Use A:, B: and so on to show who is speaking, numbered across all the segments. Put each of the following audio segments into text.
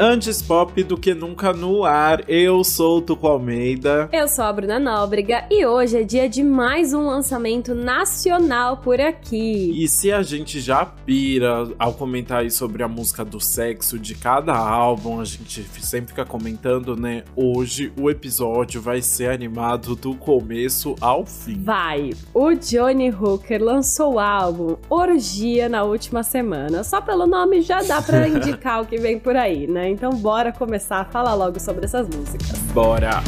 A: Antes pop do que nunca no ar. Eu sou o Tuco Almeida.
B: Eu sou a Bruna Nóbrega e hoje é dia de mais um lançamento nacional por aqui.
A: E se a gente já pira ao comentar aí sobre a música do sexo de cada álbum, a gente sempre fica comentando, né? Hoje o episódio vai ser animado do começo ao fim.
B: Vai! O Johnny Hooker lançou o álbum Orgia na última semana. Só pelo nome já dá pra indicar o que vem por aí, né? Então bora começar a falar logo sobre essas músicas.
A: Bora!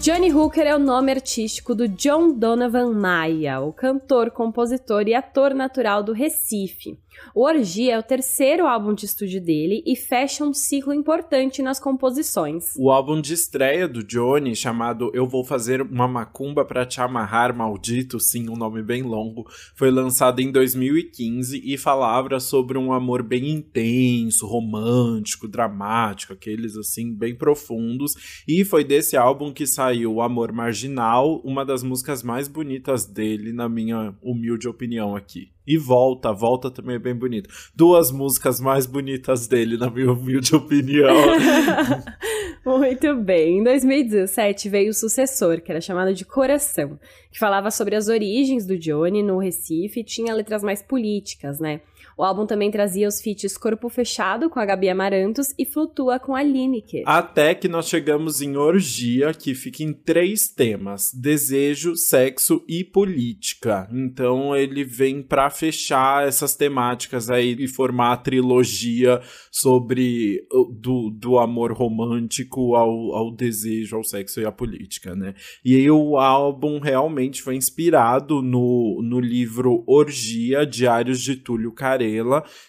B: Johnny Hooker é o nome artístico do John Donovan Maia, o cantor, compositor e ator natural do Recife. O Orgia é o terceiro álbum de estúdio dele e fecha um ciclo importante nas composições.
A: O álbum de estreia do Johnny, chamado Eu Vou Fazer uma Macumba para Te Amarrar, Maldito, sim, um nome bem longo, foi lançado em 2015 e falava sobre um amor bem intenso, romântico, dramático, aqueles assim, bem profundos. E foi desse álbum que saiu O Amor Marginal, uma das músicas mais bonitas dele, na minha humilde opinião aqui. E Volta, Volta também é bem bonito. Duas músicas mais bonitas dele, na minha humilde opinião.
B: Muito bem. Em 2017 veio o sucessor, que era chamado de Coração, que falava sobre as origens do Johnny no Recife e tinha letras mais políticas, né? O álbum também trazia os feats Corpo Fechado com a Gabi Amarantos e Flutua com a Lineker.
A: Até que nós chegamos em Orgia, que fica em três temas: desejo, sexo e política. Então ele vem para fechar essas temáticas aí e formar a trilogia sobre do, do amor romântico ao, ao desejo, ao sexo e à política, né? E aí o álbum realmente foi inspirado no, no livro Orgia, Diários de Túlio Carreira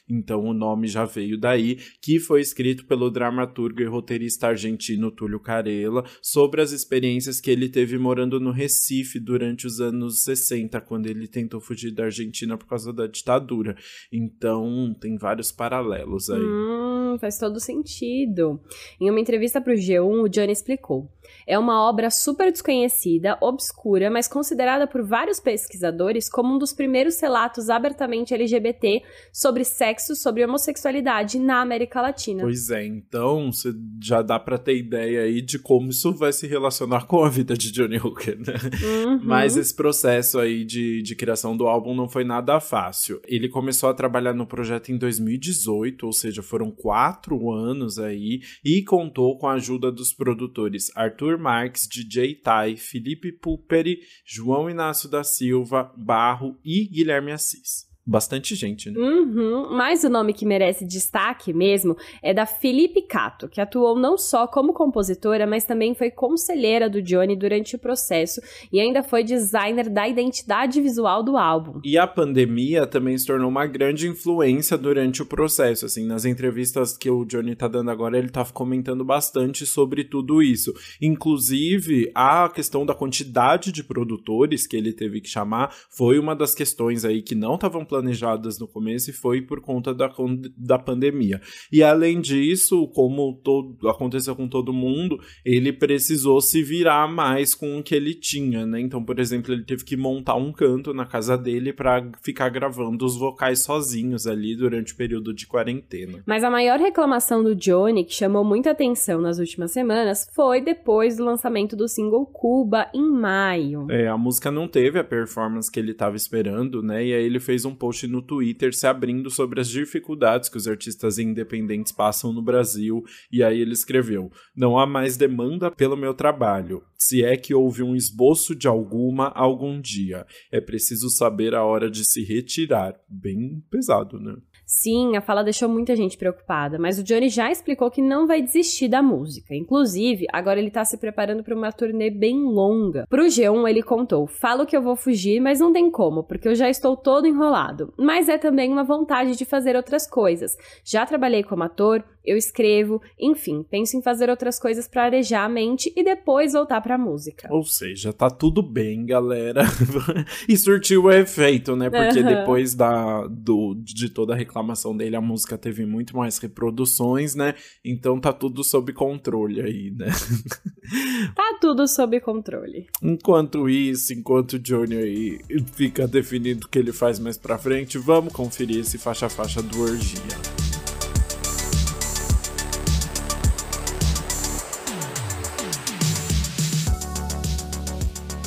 A: então o nome já veio daí, que foi escrito pelo dramaturgo e roteirista argentino Túlio Carella, sobre as experiências que ele teve morando no Recife durante os anos 60, quando ele tentou fugir da Argentina por causa da ditadura. Então tem vários paralelos aí.
B: Hum, faz todo sentido. Em uma entrevista para o G1, o Johnny explicou. É uma obra super desconhecida, obscura, mas considerada por vários pesquisadores como um dos primeiros relatos abertamente LGBT sobre sexo, sobre homossexualidade na América Latina.
A: Pois é, então você já dá para ter ideia aí de como isso vai se relacionar com a vida de Johnny Hooker, né? Uhum. Mas esse processo aí de, de criação do álbum não foi nada fácil. Ele começou a trabalhar no projeto em 2018, ou seja, foram quatro anos aí, e contou com a ajuda dos produtores Arthur Marques, DJ Tai, Felipe Puperi, João Inácio da Silva, Barro e Guilherme Assis bastante gente, né?
B: Uhum. Mas o nome que merece destaque mesmo é da Felipe Cato, que atuou não só como compositora, mas também foi conselheira do Johnny durante o processo e ainda foi designer da identidade visual do álbum.
A: E a pandemia também se tornou uma grande influência durante o processo, assim, nas entrevistas que o Johnny tá dando agora, ele tá comentando bastante sobre tudo isso. Inclusive, a questão da quantidade de produtores que ele teve que chamar foi uma das questões aí que não estavam planejadas no começo e foi por conta da, da pandemia. E além disso, como todo, aconteceu com todo mundo, ele precisou se virar mais com o que ele tinha, né? Então, por exemplo, ele teve que montar um canto na casa dele para ficar gravando os vocais sozinhos ali durante o período de quarentena.
B: Mas a maior reclamação do Johnny, que chamou muita atenção nas últimas semanas, foi depois do lançamento do single Cuba em maio.
A: É, a música não teve a performance que ele estava esperando, né? E aí ele fez um post no Twitter se abrindo sobre as dificuldades que os artistas independentes passam no Brasil, e aí ele escreveu: Não há mais demanda pelo meu trabalho, se é que houve um esboço de alguma algum dia. É preciso saber a hora de se retirar. Bem pesado, né?
B: Sim, a fala deixou muita gente preocupada, mas o Johnny já explicou que não vai desistir da música. Inclusive, agora ele tá se preparando para uma turnê bem longa. Pro G1, ele contou: Falo que eu vou fugir, mas não tem como, porque eu já estou todo enrolado. Mas é também uma vontade de fazer outras coisas. Já trabalhei como ator, eu escrevo, enfim, penso em fazer outras coisas para arejar a mente e depois voltar pra música.
A: Ou seja, tá tudo bem, galera. e surtiu o efeito, né? Porque uhum. depois da, do, de toda a reclamação aclamação dele, a música teve muito mais reproduções, né? Então tá tudo sob controle aí, né?
B: Tá tudo sob controle.
A: Enquanto isso, enquanto o Johnny aí fica definindo o que ele faz mais pra frente, vamos conferir esse faixa-faixa do Orgia.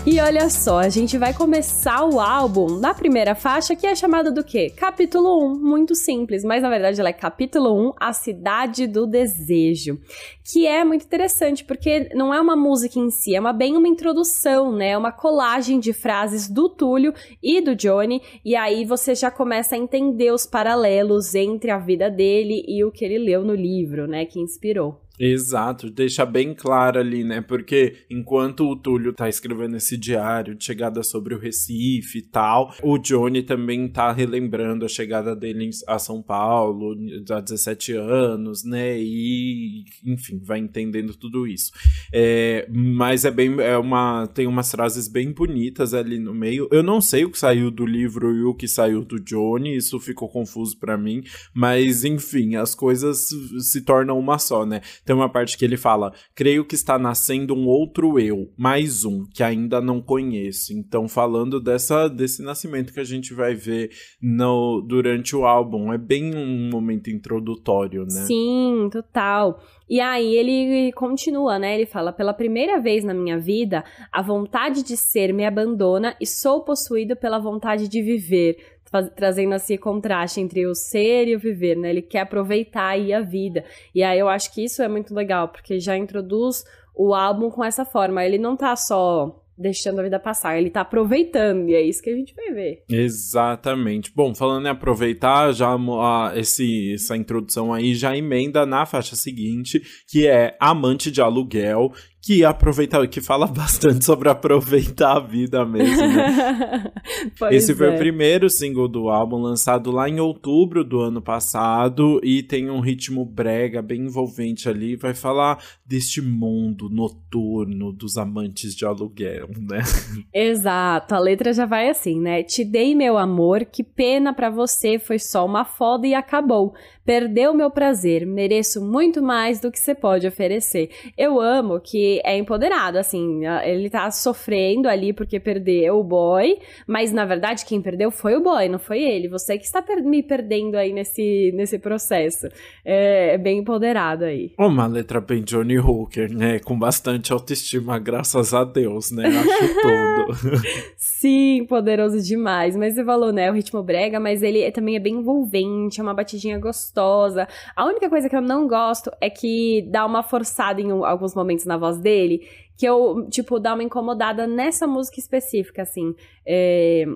B: E olha só, a gente vai começar o álbum na primeira faixa, que é chamada do quê? Capítulo 1. Muito simples, mas na verdade ela é capítulo 1, A Cidade do Desejo. Que é muito interessante, porque não é uma música em si, é uma, bem uma introdução, né? É uma colagem de frases do Túlio e do Johnny, e aí você já começa a entender os paralelos entre a vida dele e o que ele leu no livro, né? Que inspirou.
A: Exato, deixa bem claro ali, né? Porque enquanto o Túlio tá escrevendo esse diário de chegada sobre o Recife e tal, o Johnny também tá relembrando a chegada dele a São Paulo há 17 anos, né? E, enfim, vai entendendo tudo isso. É, mas é bem, é uma, tem umas frases bem bonitas ali no meio. Eu não sei o que saiu do livro e o que saiu do Johnny, isso ficou confuso para mim, mas enfim, as coisas se tornam uma só, né? Tem uma parte que ele fala: Creio que está nascendo um outro eu, mais um, que ainda não conheço. Então, falando dessa, desse nascimento que a gente vai ver no, durante o álbum. É bem um momento introdutório, né?
B: Sim, total. E aí ele continua, né? Ele fala: pela primeira vez na minha vida, a vontade de ser me abandona e sou possuído pela vontade de viver trazendo esse contraste entre o ser e o viver, né? Ele quer aproveitar aí a vida. E aí eu acho que isso é muito legal, porque já introduz o álbum com essa forma. Ele não tá só deixando a vida passar, ele tá aproveitando, e é isso que a gente vai ver.
A: Exatamente. Bom, falando em aproveitar, já a, esse, essa introdução aí já emenda na faixa seguinte, que é Amante de Aluguel, que aproveita, que fala bastante sobre aproveitar a vida mesmo. Né? Esse foi é. o primeiro single do álbum, lançado lá em outubro do ano passado, e tem um ritmo brega bem envolvente ali. Vai falar deste mundo noturno dos amantes de aluguel, né?
B: Exato, a letra já vai assim, né? Te dei meu amor, que pena para você, foi só uma foda e acabou. Perdeu meu prazer, mereço muito mais do que você pode oferecer. Eu amo que é empoderado, assim, ele tá sofrendo ali porque perdeu o boy, mas na verdade quem perdeu foi o boy, não foi ele. Você que está per me perdendo aí nesse, nesse processo. É, é bem empoderado aí.
A: Uma letra bem Johnny Hooker, né? Com bastante autoestima, graças a Deus, né? Acho tudo.
B: Sim, poderoso demais. Mas você falou, né? O ritmo brega, mas ele também é bem envolvente, é uma batidinha gostosa gostosa. A única coisa que eu não gosto é que dá uma forçada em alguns momentos na voz dele, que eu, tipo, dá uma incomodada nessa música específica, assim. É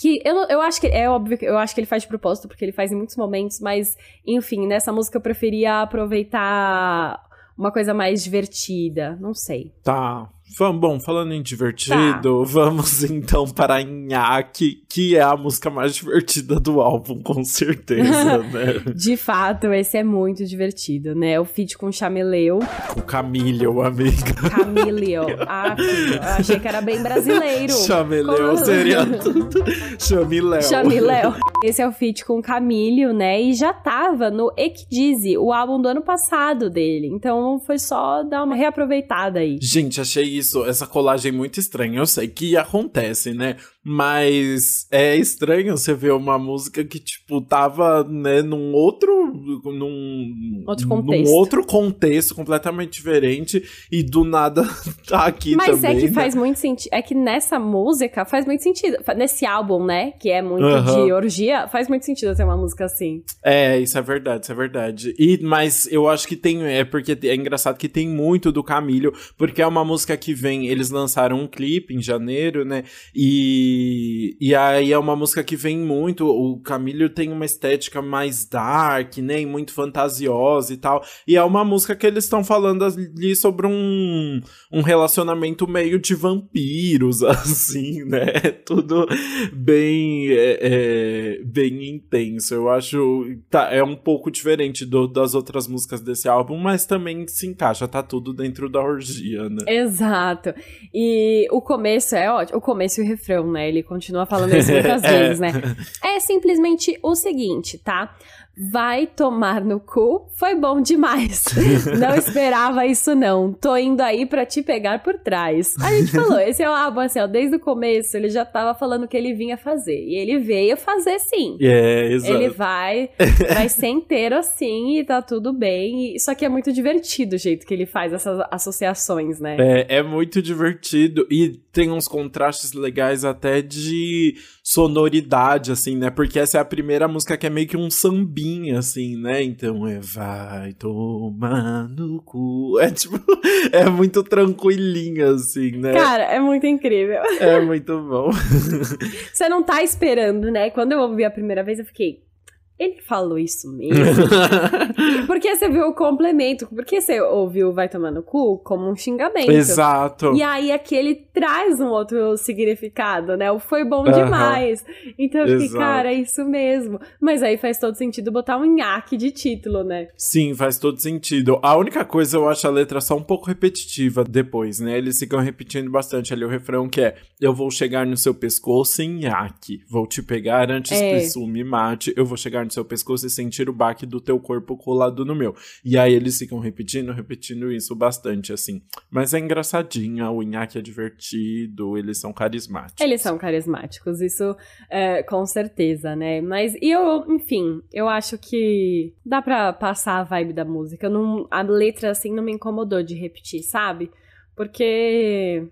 B: que eu, eu acho que é óbvio que eu acho que ele faz de propósito, porque ele faz em muitos momentos, mas enfim, nessa música eu preferia aproveitar uma coisa mais divertida, não sei.
A: Tá. Bom, falando em divertido, tá. vamos então para Nhaque, que é a música mais divertida do álbum, com certeza, né?
B: De fato, esse é muito divertido, né? O feat com o Chameleu.
A: O Camilho, amiga.
B: Camilho. Ah, filho, achei que era bem brasileiro.
A: Chameleu Como... seria tudo. Chamiléu.
B: Chamiléu. Esse é o feat com o Camilho, né? E já tava no Ekdizi, o álbum do ano passado dele. Então foi só dar uma reaproveitada aí.
A: Gente, achei isso, essa colagem muito estranha. Eu sei que acontece, né? Mas é estranho você ver uma música que, tipo, tava, né, num outro. num.
B: Outro contexto.
A: Num outro contexto completamente diferente e do nada tá aqui
B: Mas
A: também.
B: Mas é que
A: né?
B: faz muito sentido. É que nessa música faz muito sentido. Nesse álbum, né? Que é muito uh -huh. de orgia, faz muito sentido ter uma música assim.
A: É, isso é verdade, isso é verdade. E, mas eu acho que tem. É porque é engraçado que tem muito do Camilo, porque é uma música que vem. Eles lançaram um clipe em janeiro, né? E e, aí é uma música que vem muito. O Camilo tem uma estética mais dark, né? E muito fantasiosa e tal. E é uma música que eles estão falando ali sobre um, um relacionamento meio de vampiros, assim, né? Tudo bem, é, é, bem intenso. Eu acho. Tá, é um pouco diferente do, das outras músicas desse álbum, mas também se encaixa, tá tudo dentro da orgia, né?
B: Exato. E o começo é ótimo. O começo e o refrão, né? Né? Ele continua falando isso muitas é. vezes, né? É simplesmente o seguinte, tá? Vai tomar no cu, foi bom demais. não esperava isso não. Tô indo aí para te pegar por trás. A gente falou, esse é o álbum, assim, ó, desde o começo ele já tava falando que ele vinha fazer. E ele veio fazer sim.
A: É, exato.
B: Ele vai, vai ser inteiro assim e tá tudo bem. E, só que é muito divertido o jeito que ele faz essas associações, né?
A: É, é muito divertido e tem uns contrastes legais até de sonoridade, assim, né? Porque essa é a primeira música que é meio que um sambinha assim, né? Então é vai tomar no cu. É tipo, é muito tranquilinha, assim, né?
B: Cara, é muito incrível.
A: É muito bom.
B: Você não tá esperando, né? Quando eu ouvi a primeira vez, eu fiquei, ele falou isso mesmo? porque você viu o complemento, porque você ouviu vai tomar no cu como um xingamento.
A: Exato.
B: E aí aquele traz um outro significado, né? O foi bom demais. Então eu fiquei, cara, é isso mesmo. Mas aí faz todo sentido botar um nhaque de título, né?
A: Sim, faz todo sentido. A única coisa eu acho a letra só um pouco repetitiva depois, né? Eles ficam repetindo bastante ali o refrão que é eu vou chegar no seu pescoço em nhaque, vou te pegar antes é. que isso me mate, eu vou chegar no seu pescoço e sentir o baque do teu corpo colado no meu. E aí eles ficam repetindo, repetindo isso bastante, assim. Mas é engraçadinha, o Inaki é divertido, eles são carismáticos.
B: Eles são carismáticos, isso é, com certeza, né? Mas eu, enfim, eu acho que dá pra passar a vibe da música. Não, a letra, assim, não me incomodou de repetir, sabe? Porque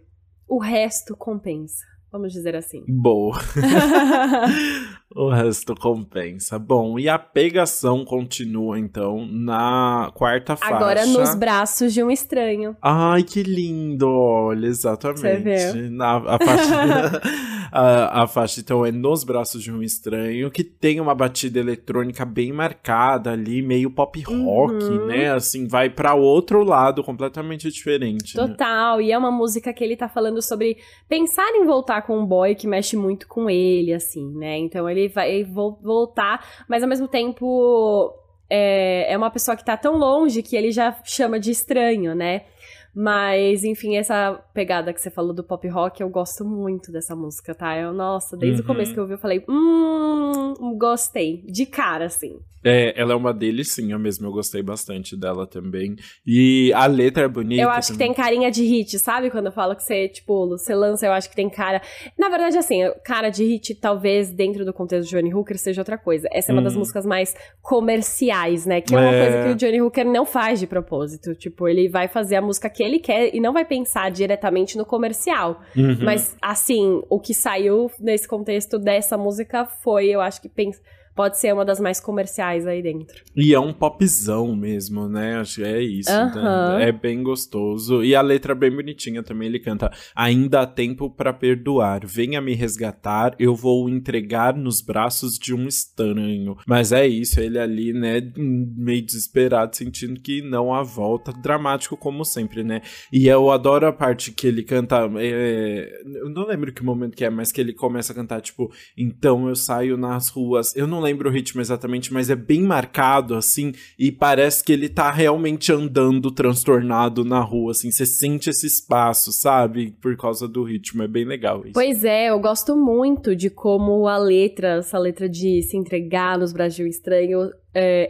B: o resto compensa. Vamos dizer assim.
A: Boa. o resto compensa. Bom, e a pegação continua então na quarta faixa.
B: Agora nos braços de um estranho.
A: Ai, que lindo! Olha, exatamente. Você viu? Na, a faixa. A, a, faixa, então, é Nos Braços de um Estranho, que tem uma batida eletrônica bem marcada ali, meio pop rock, uhum. né? Assim, vai para outro lado completamente diferente.
B: Né? Total,
A: né?
B: e é uma música que ele tá falando sobre pensar em voltar com um boy que mexe muito com ele, assim, né? Então ele vai voltar, mas ao mesmo tempo é, é uma pessoa que tá tão longe que ele já chama de estranho, né? Mas, enfim, essa pegada que você falou do pop rock, eu gosto muito dessa música, tá? Eu, nossa, desde uhum. o começo que eu ouvi, eu falei, hum, gostei. De cara, assim.
A: É, ela é uma delicinha mesmo, eu gostei bastante dela também. E a letra é bonita.
B: Eu acho também. que tem carinha de hit, sabe? Quando eu falo que você, tipo, você lança, eu acho que tem cara. Na verdade, assim, cara de hit, talvez dentro do contexto de Johnny Hooker seja outra coisa. Essa é uma das hum. músicas mais comerciais, né? Que é uma é... coisa que o Johnny Hooker não faz de propósito. Tipo, ele vai fazer a música que ele quer e não vai pensar diretamente no comercial. Uhum. Mas, assim, o que saiu nesse contexto dessa música foi, eu acho que pensa pode ser uma das mais comerciais aí dentro.
A: E é um popzão mesmo, né? Acho que é isso. Né? É bem gostoso. E a letra é bem bonitinha também. Ele canta: Ainda há tempo para perdoar. Venha me resgatar, eu vou entregar nos braços de um estranho. Mas é isso, ele ali, né? Meio desesperado, sentindo que não há volta. Dramático, como sempre, né? E eu adoro a parte que ele canta. É... Eu não lembro que momento que é, mas que ele começa a cantar, tipo, então eu saio nas ruas. Eu não lembro o ritmo exatamente, mas é bem marcado, assim, e parece que ele tá realmente andando transtornado na rua, assim, você sente esse espaço, sabe? Por causa do ritmo, é bem legal isso.
B: Pois é, eu gosto muito de como a letra, essa letra de se entregar nos Brasil Estranho, é,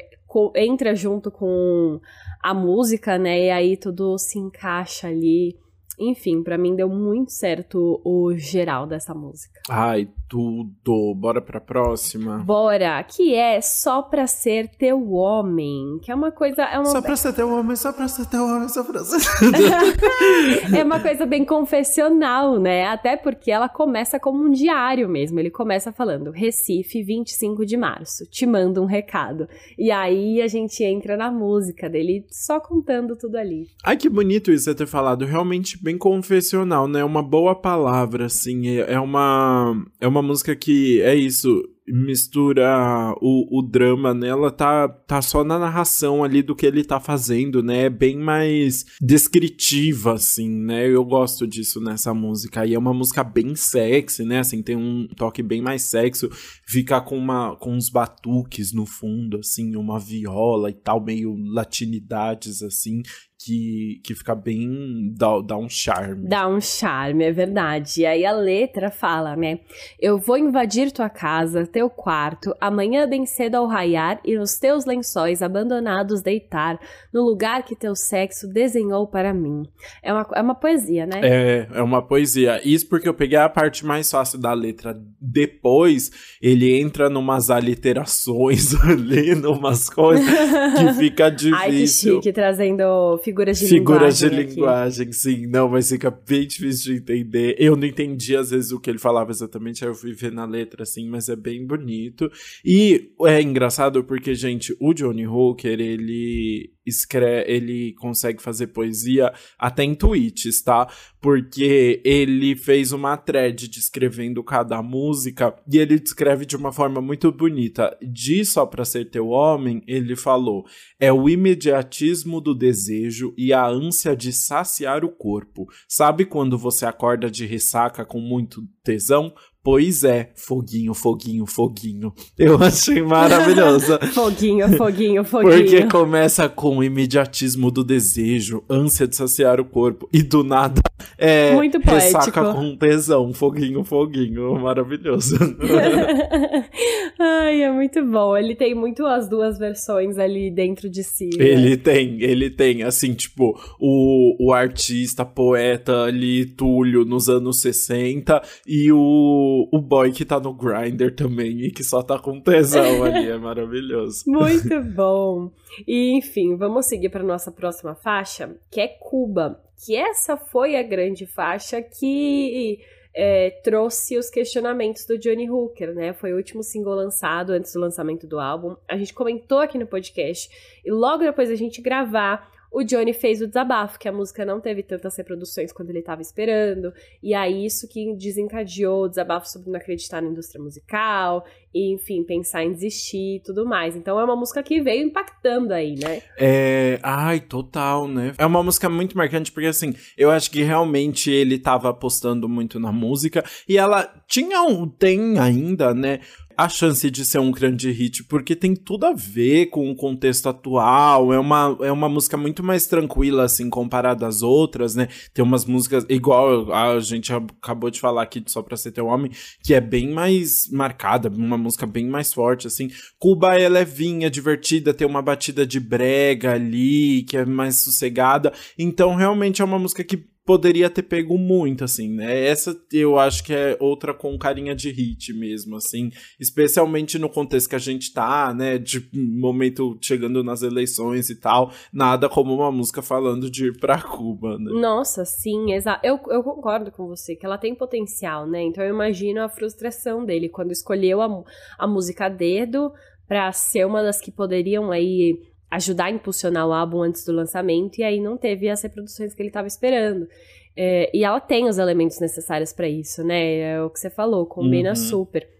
B: entra junto com a música, né? E aí tudo se encaixa ali. Enfim, para mim deu muito certo o geral dessa música.
A: Ai, tudo. Bora pra próxima?
B: Bora. Que é Só Pra Ser Teu Homem. Que é uma coisa... É uma...
A: Só pra ser teu homem, só pra ser teu homem, só pra ser...
B: é uma coisa bem confessional, né? Até porque ela começa como um diário mesmo. Ele começa falando, Recife, 25 de março. Te mando um recado. E aí a gente entra na música dele só contando tudo ali.
A: Ai, que bonito isso você ter falado. Realmente bem confessional, né? Uma boa palavra, assim. É, é uma, é uma música que é isso mistura o, o drama nela tá, tá só na narração ali do que ele tá fazendo, né? É bem mais descritiva, assim, né? Eu gosto disso nessa música. E é uma música bem sexy, né? Assim, tem um toque bem mais sexo. Fica com, uma, com uns batuques no fundo, assim, uma viola e tal, meio latinidades, assim. Que, que fica bem. Dá, dá um charme.
B: Dá um charme, é verdade. E aí a letra fala, né? Eu vou invadir tua casa, teu quarto, amanhã bem cedo ao raiar e nos teus lençóis abandonados deitar, no lugar que teu sexo desenhou para mim. É uma, é uma poesia, né?
A: É, é uma poesia. Isso porque eu peguei a parte mais fácil da letra. Depois, ele entra numas aliterações ali, numas coisas que fica difícil. Ai, que
B: chique, trazendo figuras de
A: figuras
B: linguagem.
A: Figuras de linguagem, sim. Não, mas fica bem difícil de entender. Eu não entendi, às vezes, o que ele falava exatamente, aí eu fui ver na letra, assim, mas é bem bonito. E é engraçado porque, gente, o Johnny Hooker, ele escreve, ele consegue fazer poesia até em tweets, tá? Porque ele fez uma thread descrevendo cada música e ele descreve de uma forma muito bonita. De Só Pra Ser Teu Homem, ele falou: é o imediatismo do desejo e a ânsia de saciar o corpo. Sabe quando você acorda de ressaca com muito tesão? Pois é, foguinho, foguinho, foguinho. Eu achei maravilhosa.
B: foguinho, foguinho, foguinho.
A: Porque começa com o imediatismo do desejo, ânsia de saciar o corpo, e do nada é
B: Muito poético. ressaca
A: com tesão, foguinho, foguinho. Maravilhoso.
B: Ai, é muito bom. Ele tem muito as duas versões ali dentro de si.
A: Né? Ele tem, ele tem. Assim, tipo, o, o artista, poeta ali, Túlio, nos anos 60, e o o, boy que tá no grinder também e que só tá com tesão ali. É maravilhoso.
B: Muito bom. E enfim, vamos seguir para nossa próxima faixa, que é Cuba. Que essa foi a grande faixa que é, trouxe os questionamentos do Johnny Hooker, né? Foi o último single lançado antes do lançamento do álbum. A gente comentou aqui no podcast e logo depois da gente gravar, o Johnny fez o desabafo, que a música não teve tantas reproduções quanto ele estava esperando, e aí isso que desencadeou o desabafo sobre não acreditar na indústria musical, e enfim, pensar em desistir e tudo mais. Então é uma música que veio impactando aí, né?
A: É. Ai, total, né? É uma música muito marcante, porque assim, eu acho que realmente ele tava apostando muito na música, e ela tinha um. tem ainda, né? A chance de ser um grande hit, porque tem tudo a ver com o contexto atual. É uma, é uma música muito mais tranquila, assim, comparada às outras, né? Tem umas músicas, igual a gente acabou de falar aqui Só Pra Ser Teu Homem, que é bem mais marcada, uma música bem mais forte, assim. Cuba é levinha, divertida, tem uma batida de brega ali, que é mais sossegada. Então, realmente é uma música que poderia ter pego muito, assim, né? Essa eu acho que é outra com carinha de hit mesmo, assim, especialmente no contexto que a gente tá, né? De momento chegando nas eleições e tal, nada como uma música falando de ir pra Cuba, né?
B: Nossa, sim, exato. Eu, eu concordo com você, que ela tem potencial, né? Então eu imagino a frustração dele quando escolheu a, a música dedo pra ser uma das que poderiam aí ajudar a impulsionar o álbum antes do lançamento, e aí não teve as reproduções que ele estava esperando. É, e ela tem os elementos necessários para isso, né? É o que você falou, combina uhum. super.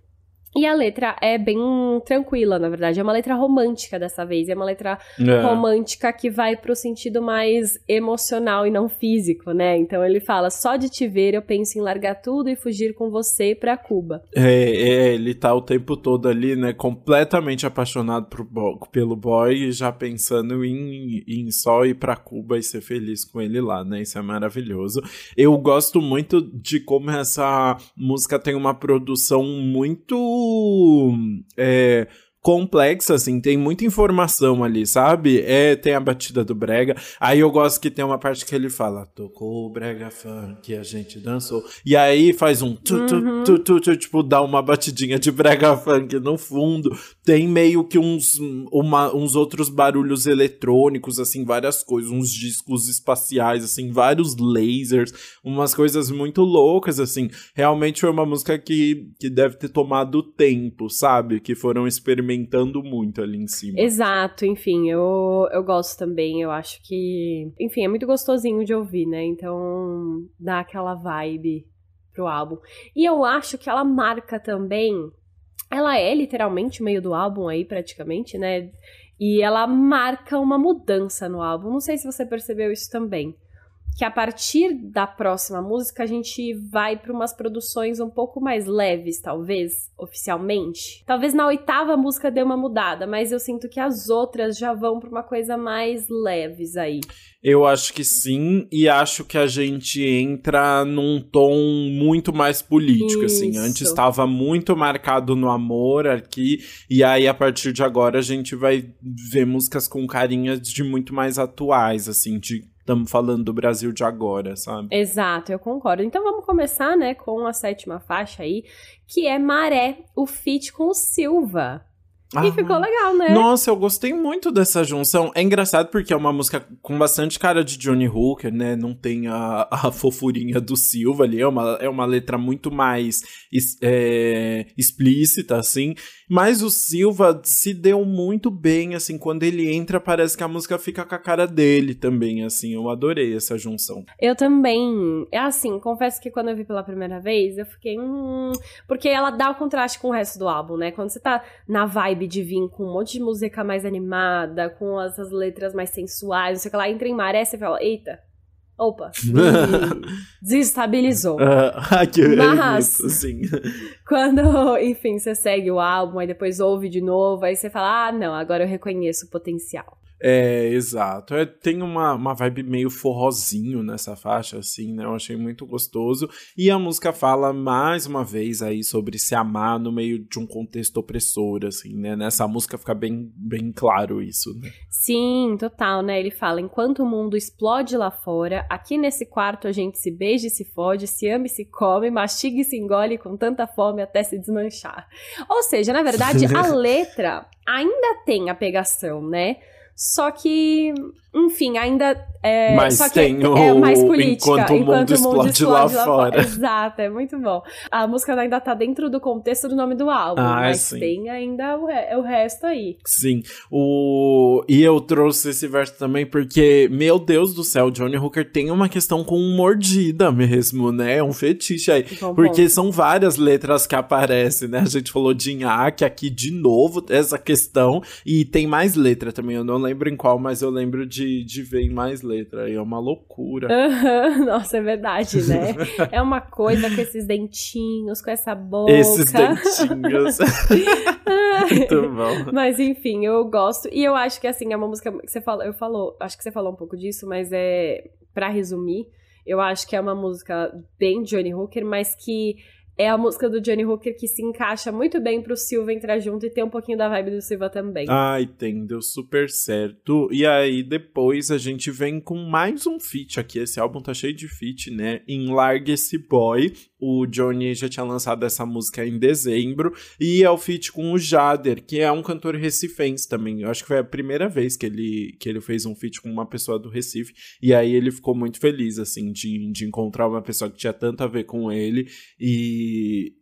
B: E a letra é bem tranquila, na verdade. É uma letra romântica dessa vez. É uma letra é. romântica que vai pro sentido mais emocional e não físico, né? Então ele fala: só de te ver eu penso em largar tudo e fugir com você pra Cuba.
A: É, é ele tá o tempo todo ali, né? Completamente apaixonado pelo boy e já pensando em, em só ir pra Cuba e ser feliz com ele lá, né? Isso é maravilhoso. Eu gosto muito de como essa música tem uma produção muito é, complexa, assim, tem muita informação ali, sabe? É, tem a batida do brega. Aí eu gosto que tem uma parte que ele fala: tocou o brega funk, a gente dançou. E aí faz um tu, tu, uhum. tu, tu, tu, tipo, dá uma batidinha de brega funk no fundo. Tem meio que uns, uma, uns outros barulhos eletrônicos, assim, várias coisas, uns discos espaciais, assim, vários lasers, umas coisas muito loucas, assim. Realmente foi uma música que, que deve ter tomado tempo, sabe? Que foram experimentando comentando muito ali em cima.
B: Exato, enfim, eu, eu gosto também. Eu acho que, enfim, é muito gostosinho de ouvir, né? Então dá aquela vibe pro álbum. E eu acho que ela marca também. Ela é literalmente o meio do álbum aí, praticamente, né? E ela marca uma mudança no álbum. Não sei se você percebeu isso também que a partir da próxima música a gente vai para umas produções um pouco mais leves, talvez, oficialmente. Talvez na oitava música dê uma mudada, mas eu sinto que as outras já vão para uma coisa mais leves aí.
A: Eu acho que sim, e acho que a gente entra num tom muito mais político, Isso. assim. Antes estava muito marcado no amor aqui, e aí a partir de agora a gente vai ver músicas com carinhas de muito mais atuais, assim, de estamos falando do Brasil de agora, sabe?
B: Exato, eu concordo. Então vamos começar, né, com a sétima faixa aí, que é Maré, o feat com Silva. Ah, e ficou legal, né?
A: Nossa, eu gostei muito dessa junção. É engraçado porque é uma música com bastante cara de Johnny Hooker, né? Não tem a, a fofurinha do Silva ali. É uma, é uma letra muito mais é, explícita, assim. Mas o Silva se deu muito bem, assim. Quando ele entra, parece que a música fica com a cara dele também, assim. Eu adorei essa junção.
B: Eu também. É assim, confesso que quando eu vi pela primeira vez, eu fiquei. Hum... Porque ela dá o contraste com o resto do álbum, né? Quando você tá na vibe vibe de vir com um monte de música mais animada, com essas letras mais sensuais, não sei o que lá, entra em maré, você fala, eita, opa, desestabilizou.
A: Uh, que Mas, sim.
B: quando, enfim, você segue o álbum, aí depois ouve de novo, aí você fala, ah, não, agora eu reconheço o potencial.
A: É, exato. É, tem uma, uma vibe meio forrozinho nessa faixa, assim, né? Eu achei muito gostoso. E a música fala mais uma vez aí sobre se amar no meio de um contexto opressor, assim, né? Nessa música fica bem, bem claro isso, né?
B: Sim, total, né? Ele fala: enquanto o mundo explode lá fora, aqui nesse quarto a gente se beija e se fode, se ama e se come, mastiga e se engole com tanta fome até se desmanchar. Ou seja, na verdade, a letra ainda tem a pegação, né? Só que, enfim, ainda é,
A: Mas
B: só que
A: tem o, é
B: mais política.
A: Enquanto o mundo, explode, o mundo explode lá, lá, fora.
B: Exato, é muito bom. A música ainda tá dentro do contexto do nome do álbum, ah, mas sim. tem ainda o, re o resto aí.
A: Sim. O... E eu trouxe esse verso também porque, meu Deus do céu, Johnny Hooker tem uma questão com mordida mesmo, né? É um fetiche aí. Bom porque ponto. são várias letras que aparecem, né? A gente falou de Inhaque aqui de novo, essa questão. E tem mais letra também, eu não lembro em qual, mas eu lembro de, de ver em mais letra. é uma loucura.
B: Uhum. Nossa, é verdade, né? é uma coisa com esses dentinhos, com essa boca.
A: Esses dentinhos. Muito bom.
B: Mas enfim, eu gosto. E eu acho que assim, é uma música que você falou, eu falou, acho que você falou um pouco disso, mas é para resumir, eu acho que é uma música bem Johnny Hooker, mas que é a música do Johnny Hooker que se encaixa muito bem pro Silva entrar junto e ter um pouquinho da vibe do Silva também.
A: Ai, tem, deu super certo. E aí depois a gente vem com mais um feat aqui. Esse álbum tá cheio de feat, né? Em Largue Esse Boy. O Johnny já tinha lançado essa música em dezembro. E é o feat com o Jader, que é um cantor recifense também. Eu acho que foi a primeira vez que ele, que ele fez um feat com uma pessoa do Recife. E aí ele ficou muito feliz, assim, de, de encontrar uma pessoa que tinha tanto a ver com ele.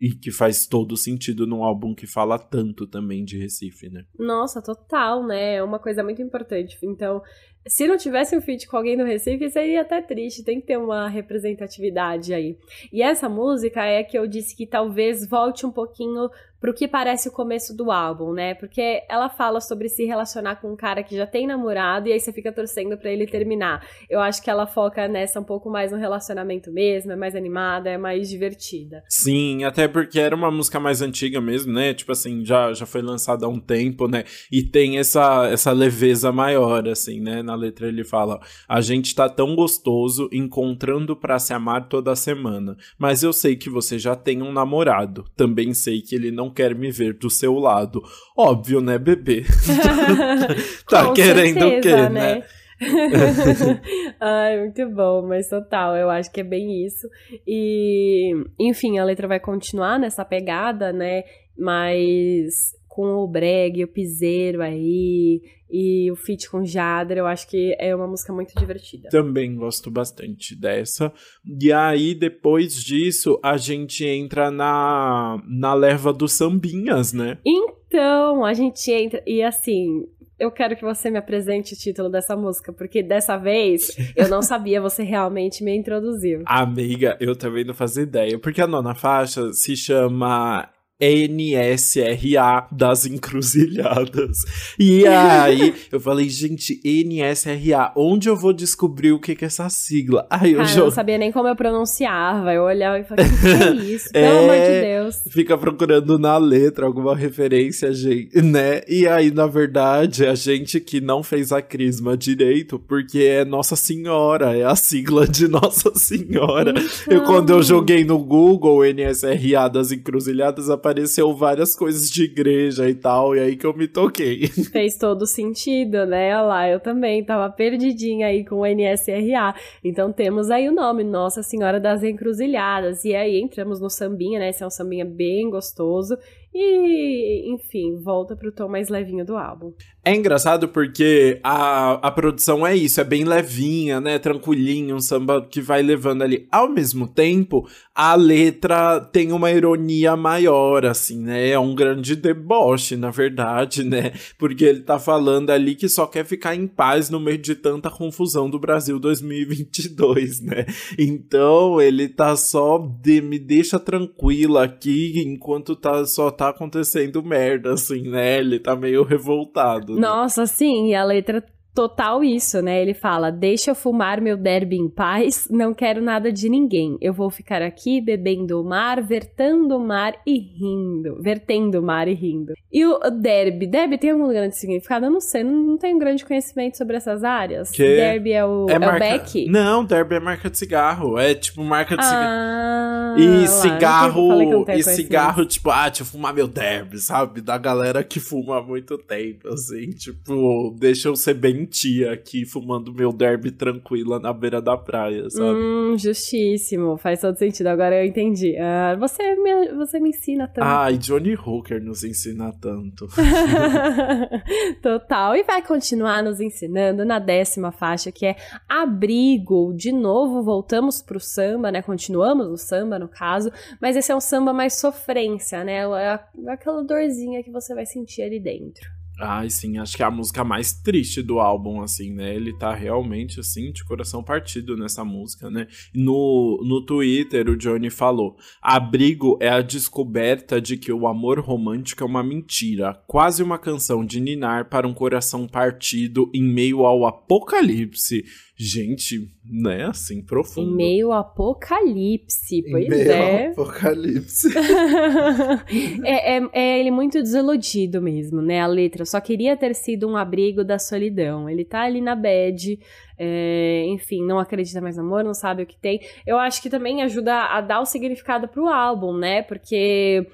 A: E que faz todo sentido num álbum que fala tanto também de Recife, né?
B: Nossa, total, né? É uma coisa muito importante. Então, se não tivesse um feat com alguém do Recife, seria até triste, tem que ter uma representatividade aí. E essa música é que eu disse que talvez volte um pouquinho pro que parece o começo do álbum, né? Porque ela fala sobre se relacionar com um cara que já tem namorado e aí você fica torcendo para ele terminar. Eu acho que ela foca nessa um pouco mais no relacionamento mesmo, é mais animada, é mais divertida.
A: Sim, até porque era uma música mais antiga mesmo, né? Tipo assim, já, já foi lançada há um tempo, né? E tem essa, essa leveza maior, assim, né? Na letra ele fala: A gente tá tão gostoso encontrando para se amar toda semana, mas eu sei que você já tem um namorado. Também sei que ele não quer me ver do seu lado. Óbvio, né, bebê? tá querendo certeza, o quê, né? né?
B: Ai, muito bom, mas total, eu acho que é bem isso. E, enfim, a letra vai continuar nessa pegada, né? Mas com o Breg, o Piseiro aí, e o feat com Jadra, eu acho que é uma música muito divertida.
A: Também gosto bastante dessa. E aí, depois disso, a gente entra na, na leva dos sambinhas, né?
B: Então, a gente entra. E assim, eu quero que você me apresente o título dessa música, porque dessa vez eu não sabia, você realmente me introduziu.
A: Amiga, eu também não fazia ideia, porque a nona faixa se chama NSRA das encruzilhadas. E aí eu falei, gente, NSRA, onde eu vou descobrir o que, que é essa sigla? Aí eu
B: Cara,
A: já...
B: eu não sabia nem como eu pronunciava. Eu olhava e falei, o que é isso? Pelo
A: É,
B: amor de Deus.
A: Fica procurando na letra alguma referência, gente, né? E aí, na verdade, a gente que não fez a crisma direito, porque é Nossa Senhora, é a sigla de Nossa Senhora. Eu, quando eu joguei no Google NSRA das encruzilhadas, apareceu várias coisas de igreja e tal, e aí que eu me toquei.
B: Fez todo sentido, né? Olha lá, eu também tava perdidinha aí com o NSRA. Então temos aí o nome, Nossa Senhora das Encruzilhadas. E aí entramos no sambinha, né? Esse é um sambinha bem gostoso. E, enfim, volta pro tom mais levinho do álbum.
A: É engraçado porque a, a produção é isso, é bem levinha, né? Tranquilinho, um samba que vai levando ali. Ao mesmo tempo, a letra tem uma ironia maior, assim, né? É um grande deboche, na verdade, né? Porque ele tá falando ali que só quer ficar em paz no meio de tanta confusão do Brasil 2022, né? Então, ele tá só de, me deixa tranquila aqui enquanto tá, só tá acontecendo merda, assim, né? Ele tá meio revoltado.
B: Nossa, sim, e a letra total isso, né? Ele fala: Deixa eu fumar meu derby em paz, não quero nada de ninguém. Eu vou ficar aqui bebendo o mar, vertando o mar e rindo. Vertendo o mar e rindo. E o derby, derby tem algum grande significado? Eu não sei, não, não tenho grande conhecimento sobre essas áreas.
A: Que
B: derby é o, é o
A: marca...
B: Beck?
A: Não, derby é marca de cigarro. É tipo marca de cigarro.
B: Ah,
A: E cigarro, e cigarro, tipo, ah, deixa eu fumar meu derby, sabe? Da galera que fuma há muito tempo, assim, tipo, deixa eu ser bem tia aqui, fumando meu derby tranquila na beira da praia, sabe?
B: Hum, justíssimo, faz todo sentido. Agora eu entendi. Ah, você, me, você me ensina tanto.
A: Ai, Johnny Hooker nos ensina tanto.
B: Total. E vai continuar nos ensinando na décima faixa, que é abrigo. De novo, voltamos pro samba, né? Continuamos no samba, no caso. Mas esse é um samba mais sofrência, né? É aquela dorzinha que você vai sentir ali dentro.
A: Ai, sim, acho que é a música mais triste do álbum, assim, né? Ele tá realmente, assim, de coração partido nessa música, né? No, no Twitter, o Johnny falou: Abrigo é a descoberta de que o amor romântico é uma mentira, quase uma canção de ninar para um coração partido em meio ao apocalipse. Gente, né? Assim, profundo.
B: Em meio ao apocalipse,
A: Em
B: pois
A: meio
B: é.
A: ao apocalipse.
B: é, é- é ele muito desiludido mesmo, né? A letra só queria ter sido um abrigo da solidão. Ele tá ali na bad, é, enfim, não acredita mais no amor, não sabe o que tem. Eu acho que também ajuda a dar o significado pro álbum, né? Porque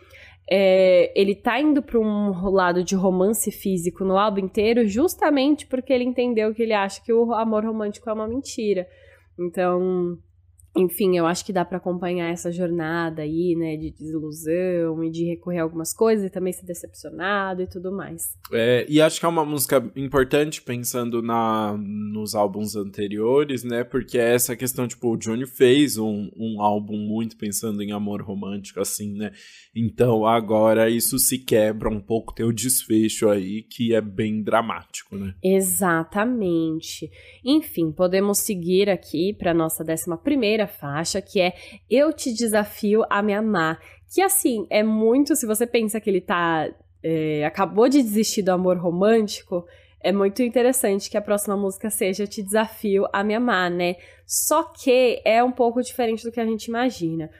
B: é, ele tá indo pra um lado de romance físico no álbum inteiro, justamente porque ele entendeu que ele acha que o amor romântico é uma mentira. Então, enfim, eu acho que dá pra acompanhar essa jornada aí, né, de desilusão e de recorrer a algumas coisas e também ser decepcionado e tudo mais.
A: É, e acho que é uma música importante pensando na, nos álbuns anteriores, né? Porque é essa questão, tipo, o Johnny fez um, um álbum muito pensando em amor romântico, assim, né? Então agora isso se quebra um pouco, tem o desfecho aí que é bem dramático, né?
B: Exatamente. Enfim, podemos seguir aqui para nossa décima primeira faixa, que é Eu Te Desafio a Me Amar. Que, assim, é muito... Se você pensa que ele tá... é, acabou de desistir do amor romântico, é muito interessante que a próxima música seja Te Desafio a Me Amar, né? Só que é um pouco diferente do que a gente imagina.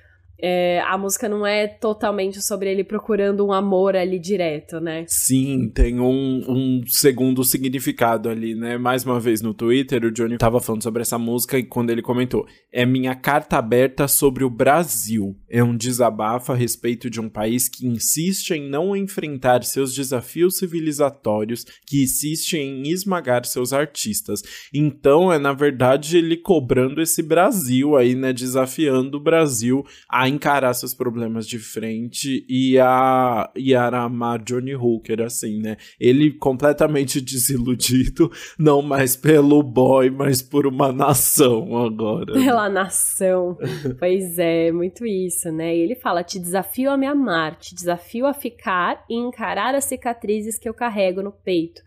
B: É, a música não é totalmente sobre ele procurando um amor ali direto, né?
A: Sim, tem um, um segundo significado ali, né? Mais uma vez no Twitter, o Johnny tava falando sobre essa música e quando ele comentou: É minha carta aberta sobre o Brasil. É um desabafo a respeito de um país que insiste em não enfrentar seus desafios civilizatórios, que insiste em esmagar seus artistas. Então, é na verdade ele cobrando esse Brasil aí, né? Desafiando o Brasil a encarar seus problemas de frente e a, e a amar Johnny Hooker, assim, né? Ele completamente desiludido, não mais pelo boy, mas por uma nação agora.
B: Pela nação. pois é, muito isso, né? E ele fala: te desafio a me amar, te desafio a ficar e encarar as cicatrizes que eu carrego no peito.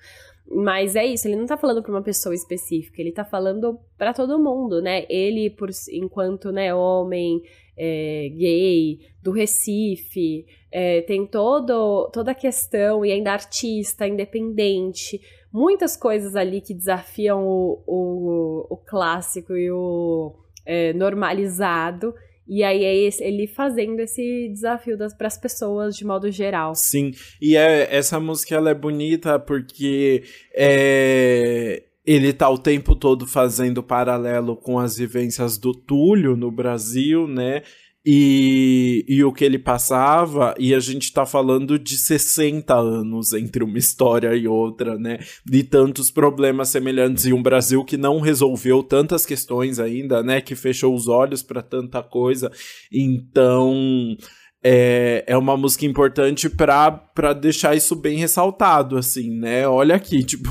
B: Mas é isso, ele não tá falando pra uma pessoa específica, ele tá falando para todo mundo, né? Ele, por enquanto, né, homem, é, gay, do Recife, é, tem todo, toda a questão, e ainda artista, independente, muitas coisas ali que desafiam o, o, o clássico e o é, normalizado. E aí é esse, ele fazendo esse desafio para as pessoas de modo geral.
A: Sim, e é, essa música ela é bonita porque é, ele tá o tempo todo fazendo paralelo com as vivências do Túlio no Brasil, né? E, e o que ele passava, e a gente tá falando de 60 anos entre uma história e outra, né? De tantos problemas semelhantes em um Brasil que não resolveu tantas questões ainda, né? Que fechou os olhos para tanta coisa. Então é, é uma música importante para deixar isso bem ressaltado, assim, né? Olha aqui, tipo,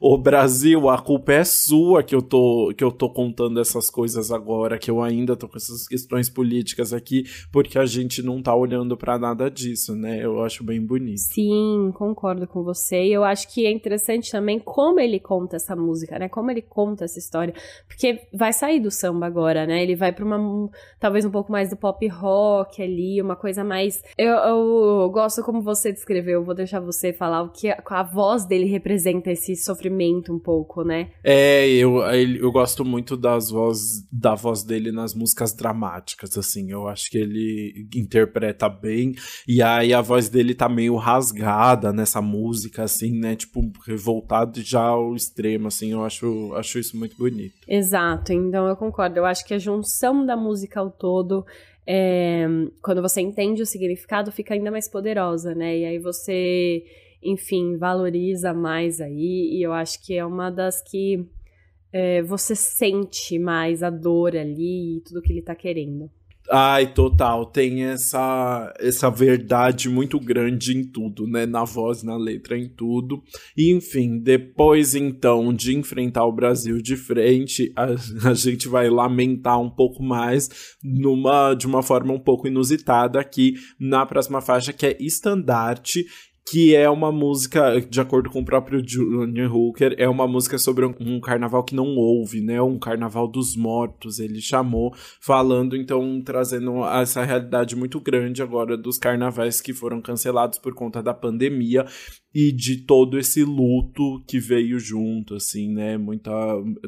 A: o Brasil, a culpa é sua que eu tô, que eu tô contando essas coisas agora, que eu ainda tô com essas questões políticas aqui, porque a gente não tá olhando para nada disso, né? Eu acho bem bonito.
B: Sim, concordo com você. E eu acho que é interessante também como ele conta essa música, né? Como ele conta essa história. Porque vai sair do samba agora, né? Ele vai pra uma. talvez um pouco mais do pop rock ali, uma coisa coisa mais. Eu, eu gosto como você descreveu, vou deixar você falar o que a, a, voz dele representa esse sofrimento um pouco, né?
A: É, eu, eu gosto muito das voz, da voz dele nas músicas dramáticas, assim. Eu acho que ele interpreta bem. E aí a voz dele tá meio rasgada nessa música, assim, né? Tipo, revoltado já ao extremo, assim. Eu acho, acho isso muito bonito.
B: Exato, então eu concordo. Eu acho que a junção da música ao todo é, quando você entende o significado, fica ainda mais poderosa, né? E aí você, enfim, valoriza mais aí. E eu acho que é uma das que é, você sente mais a dor ali e tudo que ele tá querendo.
A: Ai, total. Tem essa, essa verdade muito grande em tudo, né? Na voz, na letra, em tudo. E, enfim, depois então de enfrentar o Brasil de frente, a, a gente vai lamentar um pouco mais numa, de uma forma um pouco inusitada aqui na próxima faixa, que é Estandarte, que é uma música, de acordo com o próprio Junior Hooker, é uma música sobre um carnaval que não houve, né? Um carnaval dos mortos, ele chamou, falando, então, trazendo essa realidade muito grande agora dos carnavais que foram cancelados por conta da pandemia e de todo esse luto que veio junto, assim, né? Muita,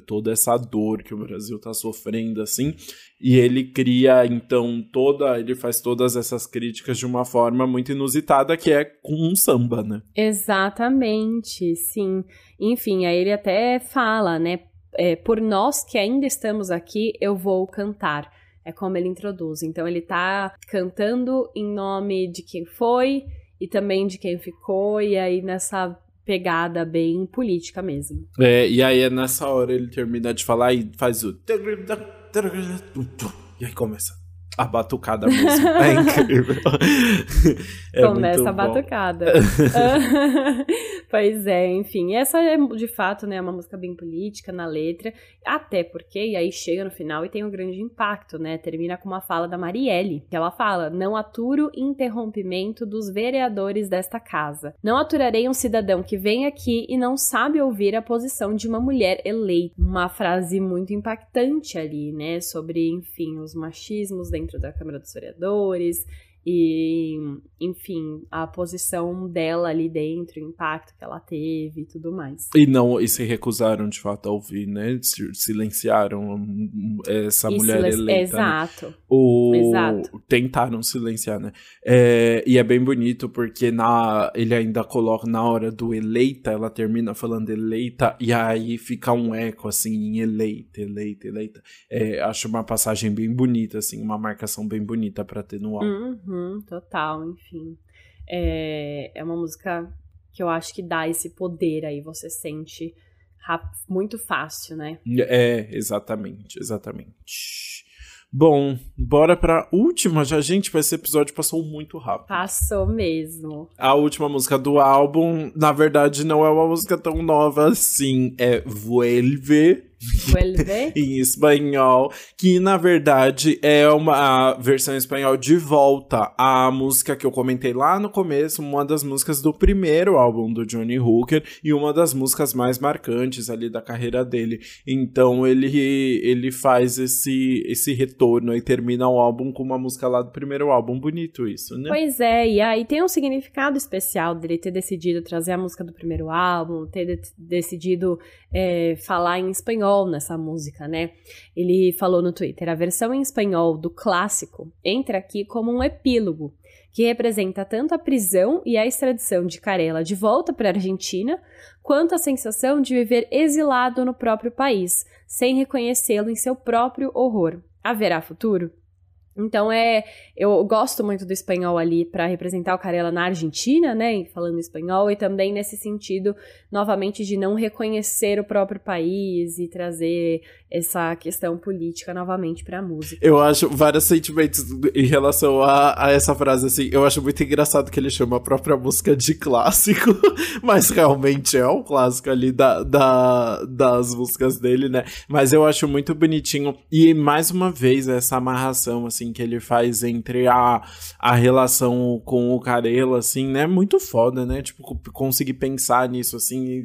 A: toda essa dor que o Brasil tá sofrendo, assim. E ele cria, então, toda. Ele faz todas essas críticas de uma forma muito inusitada, que é com um samba, né?
B: Exatamente, sim. Enfim, aí ele até fala, né? É, por nós que ainda estamos aqui, eu vou cantar. É como ele introduz. Então, ele tá cantando em nome de quem foi e também de quem ficou, e aí nessa pegada bem política mesmo.
A: É, e aí é nessa hora ele termina de falar e faz o. E aí começa a batucada mesmo. É incrível.
B: É Começa a batucada. pois é, enfim. Essa é, de fato, né, uma música bem política na letra. Até porque, e aí chega no final e tem um grande impacto, né? Termina com uma fala da Marielle, que ela fala: Não aturo interrompimento dos vereadores desta casa. Não aturarei um cidadão que vem aqui e não sabe ouvir a posição de uma mulher eleita. Uma frase muito impactante ali, né? Sobre, enfim, os machismos dentro da Câmara dos Vereadores e, enfim, a posição dela ali dentro, o impacto que ela teve e tudo mais.
A: E não, e se recusaram de fato a ouvir, né? Silenciaram hum, essa e mulher silen... eleita. Né?
B: Exato.
A: Né? O... Exato. Tentaram silenciar, né? É... E é bem bonito porque na... ele ainda coloca na hora do eleita, ela termina falando eleita, e aí fica um eco assim, em eleita, eleita, eleita. É, acho uma passagem bem bonita, assim, uma marcação bem bonita para ter no álbum.
B: Uhum. Uhum, total, enfim. É, é uma música que eu acho que dá esse poder aí, você sente muito fácil, né?
A: É, exatamente, exatamente. Bom, bora pra última já, gente, esse episódio passou muito rápido.
B: Passou mesmo.
A: A última música do álbum, na verdade, não é uma música tão nova assim, é Vuelve,
B: Vuelve?
A: em espanhol, que na verdade é uma versão em espanhol de volta à música que eu comentei lá no começo, uma das músicas do primeiro álbum do Johnny Hooker e uma das músicas mais marcantes ali da carreira dele. Então ele ele faz esse esse retorno e termina o álbum com uma música lá do primeiro álbum, bonito isso, né?
B: Pois é, e aí tem um significado especial dele ter decidido trazer a música do primeiro álbum, ter de decidido é, falar em espanhol nessa música, né? Ele falou no Twitter: a versão em espanhol do clássico entra aqui como um epílogo, que representa tanto a prisão e a extradição de Carela de volta para a Argentina, quanto a sensação de viver exilado no próprio país, sem reconhecê-lo em seu próprio horror. Haverá futuro? Então é, eu gosto muito do espanhol ali para representar o Carela na Argentina, né, falando espanhol e também nesse sentido novamente de não reconhecer o próprio país e trazer essa questão política novamente para a música.
A: Eu acho vários sentimentos em relação a, a, essa frase assim. Eu acho muito engraçado que ele chama a própria música de clássico, mas realmente é um clássico ali da, da, das músicas dele, né? Mas eu acho muito bonitinho e mais uma vez essa amarração assim que ele faz entre a, a relação com o Carela assim, né? Muito foda, né? Tipo conseguir pensar nisso assim,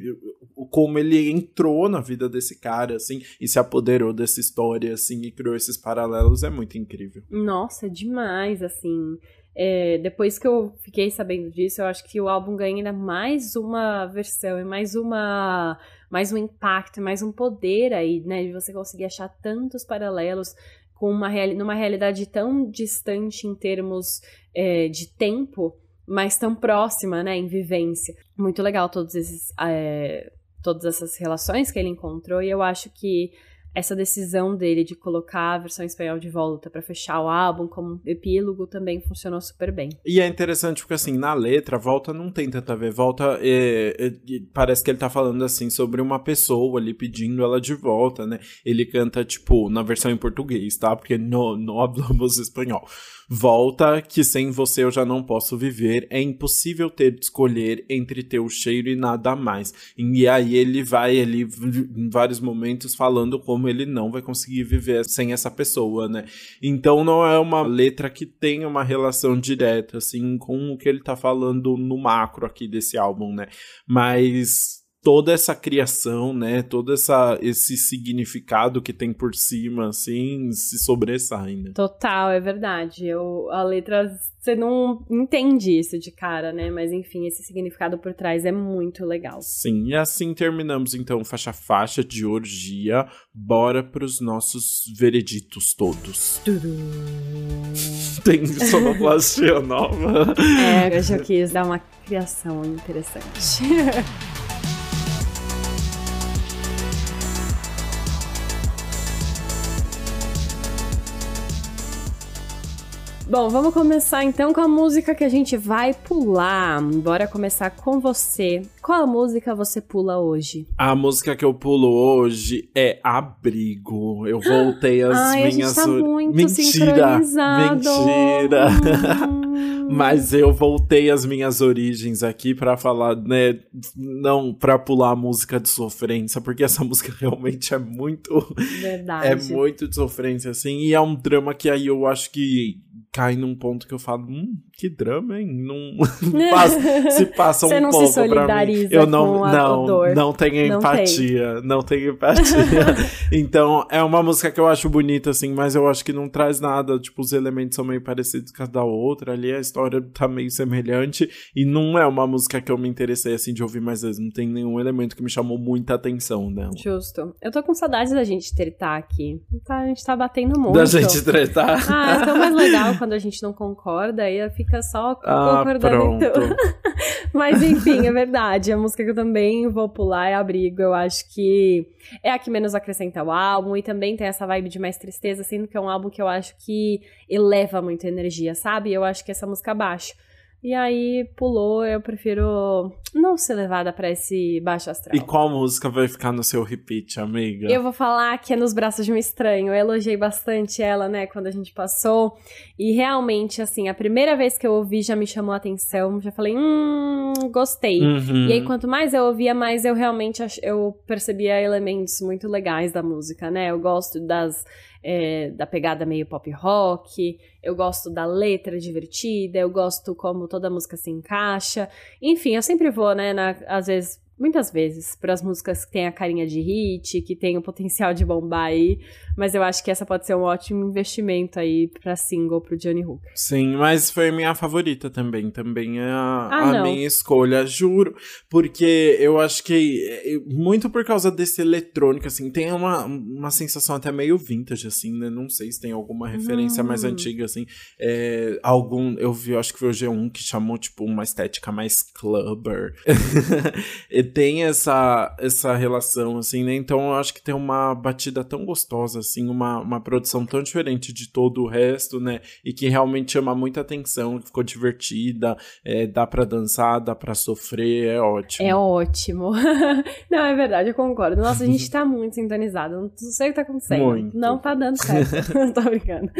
A: como ele entrou na vida desse cara assim e se apoderou dessa história, assim, e criou esses paralelos, é muito incrível.
B: Nossa, demais, assim. É, depois que eu fiquei sabendo disso, eu acho que o álbum ganha ainda mais uma versão e mais uma mais um impacto, mais um poder aí, né, de você conseguir achar tantos paralelos com uma reali numa realidade tão distante em termos é, de tempo, mas tão próxima, né, em vivência. Muito legal todos esses é, todas essas relações que ele encontrou e eu acho que essa decisão dele de colocar a versão espanhol de volta para fechar o álbum como epílogo também funcionou super bem.
A: E é interessante porque, assim, na letra, volta não tem tanto a ver. Volta, é, é, parece que ele tá falando, assim, sobre uma pessoa ali pedindo ela de volta, né? Ele canta, tipo, na versão em português, tá? Porque não, não hablamos espanhol. Volta, que sem você eu já não posso viver. É impossível ter de escolher entre teu cheiro e nada mais. E aí ele vai ali em vários momentos falando como ele não vai conseguir viver sem essa pessoa, né? Então não é uma letra que tenha uma relação direta, assim, com o que ele tá falando no macro aqui desse álbum, né? Mas toda essa criação, né, todo essa, esse significado que tem por cima, assim, se sobressai, né?
B: Total, é verdade. Eu, a letra, você não entende isso de cara, né? Mas enfim, esse significado por trás é muito legal.
A: Sim, e assim terminamos então faixa faixa de orgia. Bora pros nossos vereditos todos. Tem sonoplastia nova.
B: É, eu quis dar uma criação interessante. Bom, vamos começar então com a música que a gente vai pular. Bora começar com você. Qual a música você pula hoje?
A: A música que eu pulo hoje é Abrigo. Eu voltei às
B: Ai,
A: minhas.
B: A gente tá muito
A: mentira! Mentira! Hum. Mas eu voltei às minhas origens aqui para falar, né? Não para pular a música de sofrência, porque essa música realmente é muito.
B: Verdade.
A: É muito de sofrência, assim. E é um drama que aí eu acho que cai num ponto que eu falo, hum, que drama, hein? Não se passa um
B: Você não
A: pouco pra mim. Eu não,
B: com a
A: não,
B: dor.
A: não tenho
B: Não
A: empatia, não tenho empatia. então, é uma música que eu acho bonita assim, mas eu acho que não traz nada, tipo, os elementos são meio parecidos com a da outra, ali a história tá meio semelhante e não é uma música que eu me interessei assim de ouvir mais vezes, não tem nenhum elemento que me chamou muita atenção dela.
B: Justo. Eu tô com saudades da gente tretar aqui. Tá, a gente tá batendo muito.
A: Da gente tretar.
B: Ah, é tão mais legal quando a gente não concorda, aí fica só
A: Ah,
B: concordando. Mas enfim, é verdade. A música que eu também vou pular é Abrigo. Eu acho que é a que menos acrescenta o álbum e também tem essa vibe de mais tristeza, sendo que é um álbum que eu acho que eleva muito a energia, sabe? Eu acho que essa música baixa. E aí pulou, eu prefiro não ser levada para esse baixo astral.
A: E qual música vai ficar no seu repeat, amiga?
B: Eu vou falar que é Nos Braços de um Estranho. Eu elogiei bastante ela, né, quando a gente passou. E realmente, assim, a primeira vez que eu ouvi já me chamou a atenção. Já falei, hum, gostei.
A: Uhum.
B: E aí, quanto mais eu ouvia, mais eu realmente eu percebia elementos muito legais da música, né? Eu gosto das é, da pegada meio pop rock, eu gosto da letra divertida, eu gosto como toda música se encaixa. Enfim, eu sempre vou, né, na, às vezes muitas vezes para as músicas que têm a carinha de hit, que tem o potencial de bombar aí, mas eu acho que essa pode ser um ótimo investimento aí para single pro Johnny Hooker.
A: Sim, mas foi minha favorita também, também é a, ah, a minha escolha, juro, porque eu acho que é, muito por causa desse eletrônico assim, tem uma, uma sensação até meio vintage assim, né? Não sei se tem alguma referência hum. mais antiga assim, é, algum eu vi, acho que foi o G1 que chamou tipo uma estética mais clubber. tem essa, essa relação, assim, né? Então eu acho que tem uma batida tão gostosa, assim, uma, uma produção tão diferente de todo o resto, né? E que realmente chama muita atenção, ficou divertida, é, dá para dançar, dá para sofrer, é ótimo.
B: É ótimo. não, é verdade, eu concordo. Nossa, a gente tá muito sintonizado, não sei o que tá acontecendo. Muito. Não tá dando certo. Tô brincando.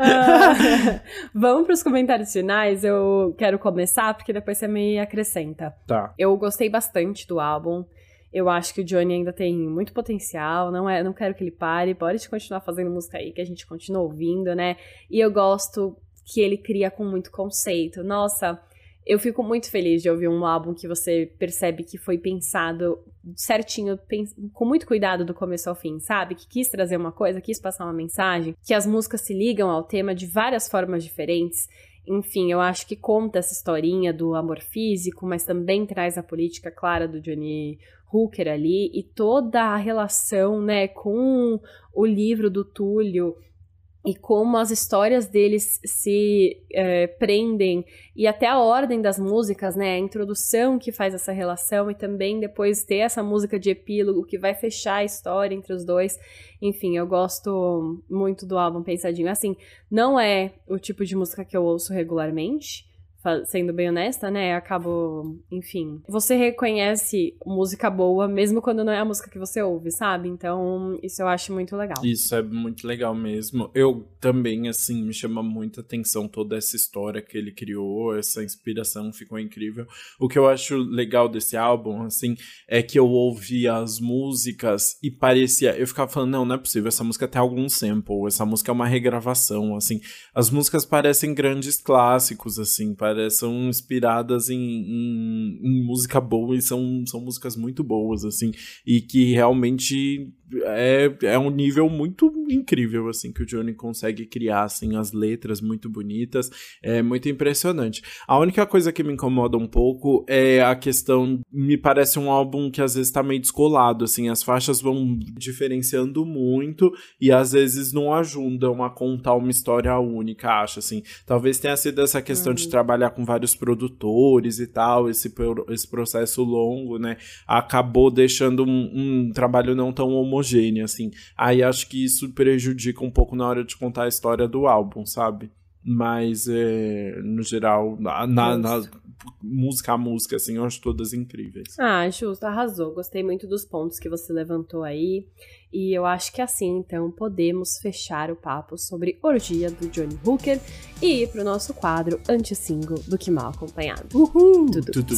B: Uh, vamos pros comentários finais, eu quero começar, porque depois você me acrescenta.
A: Tá.
B: Eu gostei bastante do álbum. Eu acho que o Johnny ainda tem muito potencial, não é, não quero que ele pare, pode continuar fazendo música aí que a gente continua ouvindo, né? E eu gosto que ele cria com muito conceito. Nossa, eu fico muito feliz de ouvir um álbum que você percebe que foi pensado certinho, com muito cuidado do começo ao fim, sabe? Que quis trazer uma coisa, quis passar uma mensagem, que as músicas se ligam ao tema de várias formas diferentes enfim, eu acho que conta essa historinha do amor físico, mas também traz a política clara do Johnny Hooker ali e toda a relação, né, com o livro do Túlio e como as histórias deles se é, prendem e até a ordem das músicas, né, a introdução que faz essa relação e também depois ter essa música de epílogo que vai fechar a história entre os dois. Enfim, eu gosto muito do álbum Pensadinho. Assim, não é o tipo de música que eu ouço regularmente, sendo bem honesta, né? Acabo, enfim. Você reconhece música boa mesmo quando não é a música que você ouve, sabe? Então, isso eu acho muito legal.
A: Isso é muito legal mesmo. Eu também, assim, me chama muita atenção toda essa história que ele criou, essa inspiração ficou incrível. O que eu acho legal desse álbum, assim, é que eu ouvi as músicas e parecia. Eu ficava falando, não, não é possível, essa música tem algum sample, essa música é uma regravação, assim. As músicas parecem grandes clássicos, assim, parecem são inspiradas em, em, em, música boa e são, são músicas muito boas, assim, e que realmente é, é um nível muito incrível, assim, que o Johnny consegue criar, assim, as letras muito bonitas, é muito impressionante. A única coisa que me incomoda um pouco é a questão, me parece um álbum que às vezes tá meio descolado, assim, as faixas vão diferenciando muito e às vezes não ajudam a contar uma história única, acho, assim. Talvez tenha sido essa questão de uhum. trabalhar com vários produtores e tal, esse, esse processo longo, né, acabou deixando um, um trabalho não tão homogêneo homogânea, assim. Aí acho que isso prejudica um pouco na hora de contar a história do álbum, sabe? Mas, é, no geral, na, na, na, música a música, assim, eu acho todas incríveis.
B: Ah, justo, arrasou. Gostei muito dos pontos que você levantou aí. E eu acho que assim, então, podemos fechar o papo sobre Orgia do Johnny Hooker e ir pro nosso quadro anti-single do Que Mal Acompanhado.
A: Uhul! Tudo. Tudo.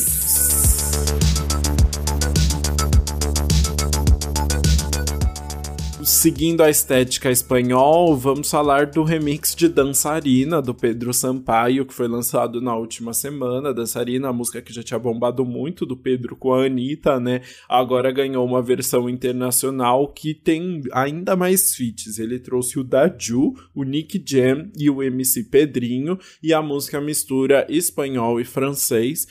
A: Seguindo a estética espanhol, vamos falar do remix de Dançarina, do Pedro Sampaio, que foi lançado na última semana. Dançarina, a música que já tinha bombado muito do Pedro com a Anitta, né? Agora ganhou uma versão internacional que tem ainda mais feats. Ele trouxe o Daju, o Nick Jam e o MC Pedrinho, e a música mistura espanhol e francês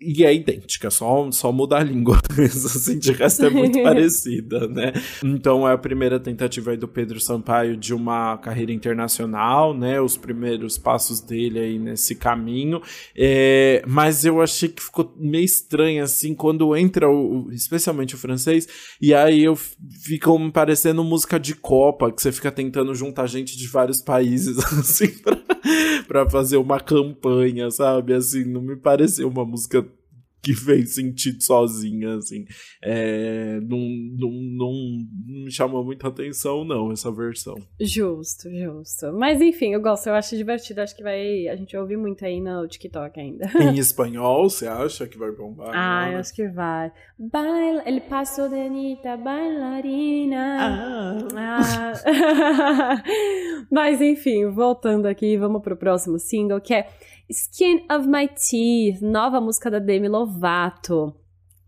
A: e é idêntica, só, só muda a língua. assim, de resto é muito parecida, né? Então é a primeira tentativa aí do Pedro Sampaio de uma carreira internacional, né? Os primeiros passos dele aí nesse caminho. É, mas eu achei que ficou meio estranho, assim, quando entra o, especialmente o francês, e aí eu fico me parecendo música de Copa, que você fica tentando juntar gente de vários países, assim, pra pra fazer uma campanha, sabe? Assim, não me pareceu uma música que fez sentido sozinha, assim. É, não, não, não, não me chamou muita atenção, não, essa versão.
B: Justo, justo. Mas enfim, eu gosto, eu acho divertido, acho que vai. A gente vai ouvir muito aí no TikTok ainda.
A: Em espanhol, você acha que vai bombar?
B: Ah, né? eu acho que vai. Baila, ele passou de Anitta, bailarina. Ah. ah. Mas enfim, voltando aqui, vamos pro próximo single, que é Skin of My Teeth, nova música da Demi Lovato.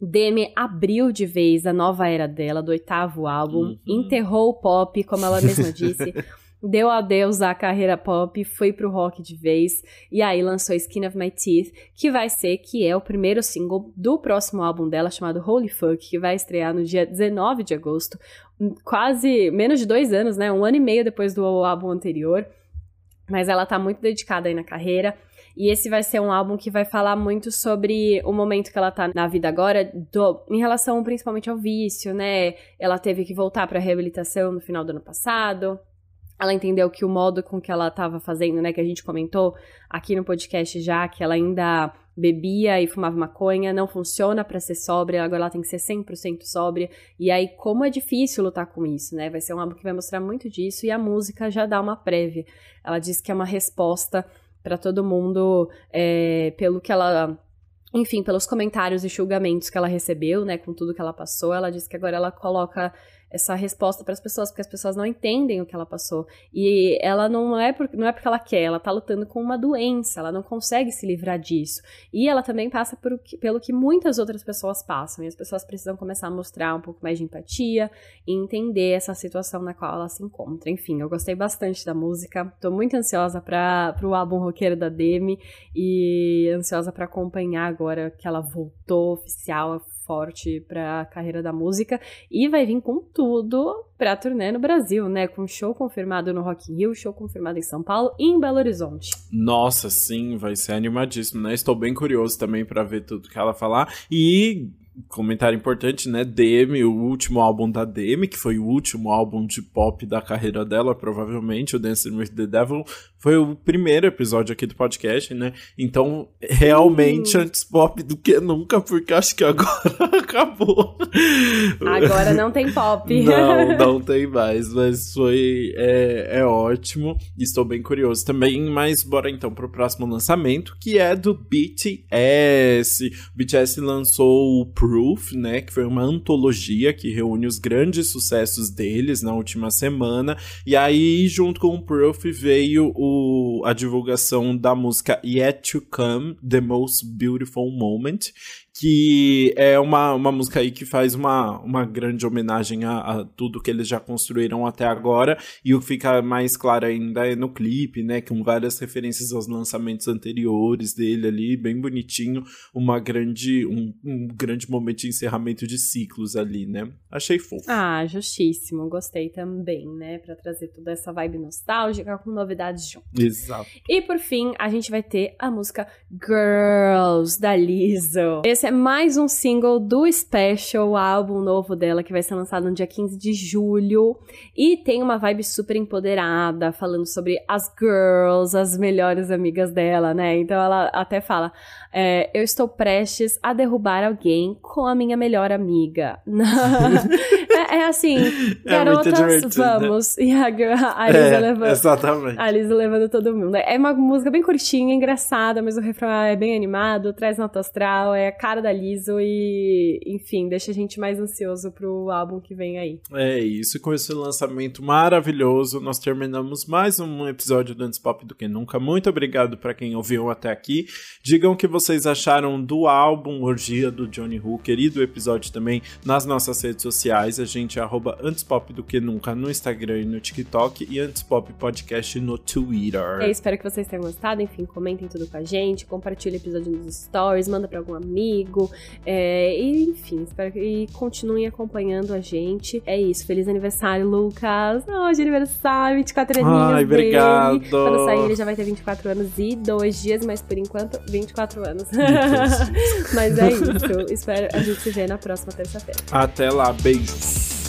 B: Demi abriu de vez a nova era dela, do oitavo álbum, uhum. enterrou o pop, como ela mesma disse, deu adeus à carreira pop, foi pro rock de vez, e aí lançou Skin of My Teeth, que vai ser, que é o primeiro single do próximo álbum dela, chamado Holy Fuck, que vai estrear no dia 19 de agosto, quase menos de dois anos, né, um ano e meio depois do álbum anterior, mas ela tá muito dedicada aí na carreira, e esse vai ser um álbum que vai falar muito sobre o momento que ela tá na vida agora, do, em relação principalmente ao vício, né? Ela teve que voltar pra reabilitação no final do ano passado. Ela entendeu que o modo com que ela estava fazendo, né, que a gente comentou aqui no podcast já, que ela ainda bebia e fumava maconha, não funciona para ser sóbria, agora ela tem que ser 100% sóbria. E aí, como é difícil lutar com isso, né? Vai ser um álbum que vai mostrar muito disso e a música já dá uma prévia. Ela diz que é uma resposta para todo mundo, é, pelo que ela enfim, pelos comentários e julgamentos que ela recebeu, né, com tudo que ela passou, ela disse que agora ela coloca essa resposta para as pessoas, porque as pessoas não entendem o que ela passou. E ela não é, por, não é porque ela quer, ela tá lutando com uma doença, ela não consegue se livrar disso. E ela também passa por, pelo que muitas outras pessoas passam, e as pessoas precisam começar a mostrar um pouco mais de empatia e entender essa situação na qual ela se encontra. Enfim, eu gostei bastante da música, tô muito ansiosa para o álbum roqueiro da Demi e ansiosa para acompanhar agora que ela voltou oficial, forte para a carreira da música e vai vir com tudo para turnê no Brasil, né? Com show confirmado no Rock in Rio, show confirmado em São Paulo e em Belo Horizonte.
A: Nossa, sim, vai ser animadíssimo, né? Estou bem curioso também para ver tudo que ela falar e comentário importante, né? Demi, o último álbum da Demi, que foi o último álbum de pop da carreira dela, provavelmente, o Dancing with the Devil, foi o primeiro episódio aqui do podcast, né? Então, realmente uhum. antes pop do que nunca, porque acho que agora acabou.
B: Agora não tem pop.
A: não, não tem mais, mas foi é, é ótimo. Estou bem curioso também, mas bora então pro próximo lançamento, que é do BTS. O BTS lançou o Proof, né, que foi uma antologia que reúne os grandes sucessos deles na última semana. E aí, junto com o Proof, veio o, a divulgação da música Yet to Come, The Most Beautiful Moment, que é uma, uma música aí que faz uma, uma grande homenagem a, a, tudo que eles já construíram até agora, e o que fica mais claro ainda é no clipe, né, com várias referências aos lançamentos anteriores dele ali, bem bonitinho, uma grande, um, um grande momento de encerramento de ciclos ali, né, achei fofo.
B: Ah, justíssimo, gostei também, né, para trazer toda essa vibe nostálgica com novidades junto.
A: Exato.
B: E por fim, a gente vai ter a música Girls, da Lizzo. Esse é é mais um single do Special, álbum novo dela, que vai ser lançado no dia 15 de julho. E tem uma vibe super empoderada, falando sobre as girls, as melhores amigas dela, né? Então ela até fala: é, Eu estou prestes a derrubar alguém com a minha melhor amiga. é, é, assim, é garotas, né? vamos. Né? E a, a Lisa é, levando.
A: Exatamente.
B: A levando todo mundo. É uma música bem curtinha, engraçada, mas o refrão é bem animado, traz nota astral, é a cara da Lizzo e, enfim, deixa a gente mais ansioso pro álbum que vem aí.
A: É isso, e com esse lançamento maravilhoso, nós terminamos mais um episódio do Antes Pop do que Nunca. Muito obrigado para quem ouviu até aqui. Digam o que vocês acharam do álbum Orgia do Johnny Hooker e do episódio também nas nossas redes sociais. A gente é arroba Antes Pop do que Nunca no Instagram e no TikTok e Antes Pop Podcast no Twitter.
B: É, espero que vocês tenham gostado. Enfim, comentem tudo com a gente, compartilhe o episódio nos stories, manda para algum amigo comigo. É, e, enfim, espero que continuem acompanhando a gente. É isso. Feliz aniversário, Lucas. Hoje é aniversário, 24 aninhos
A: Ai, obrigado.
B: Dele. Quando sair, ele já vai ter 24 anos e dois dias, mas por enquanto, 24 anos. mas é isso. Espero a gente se ver na próxima terça-feira.
A: Até lá, beijos.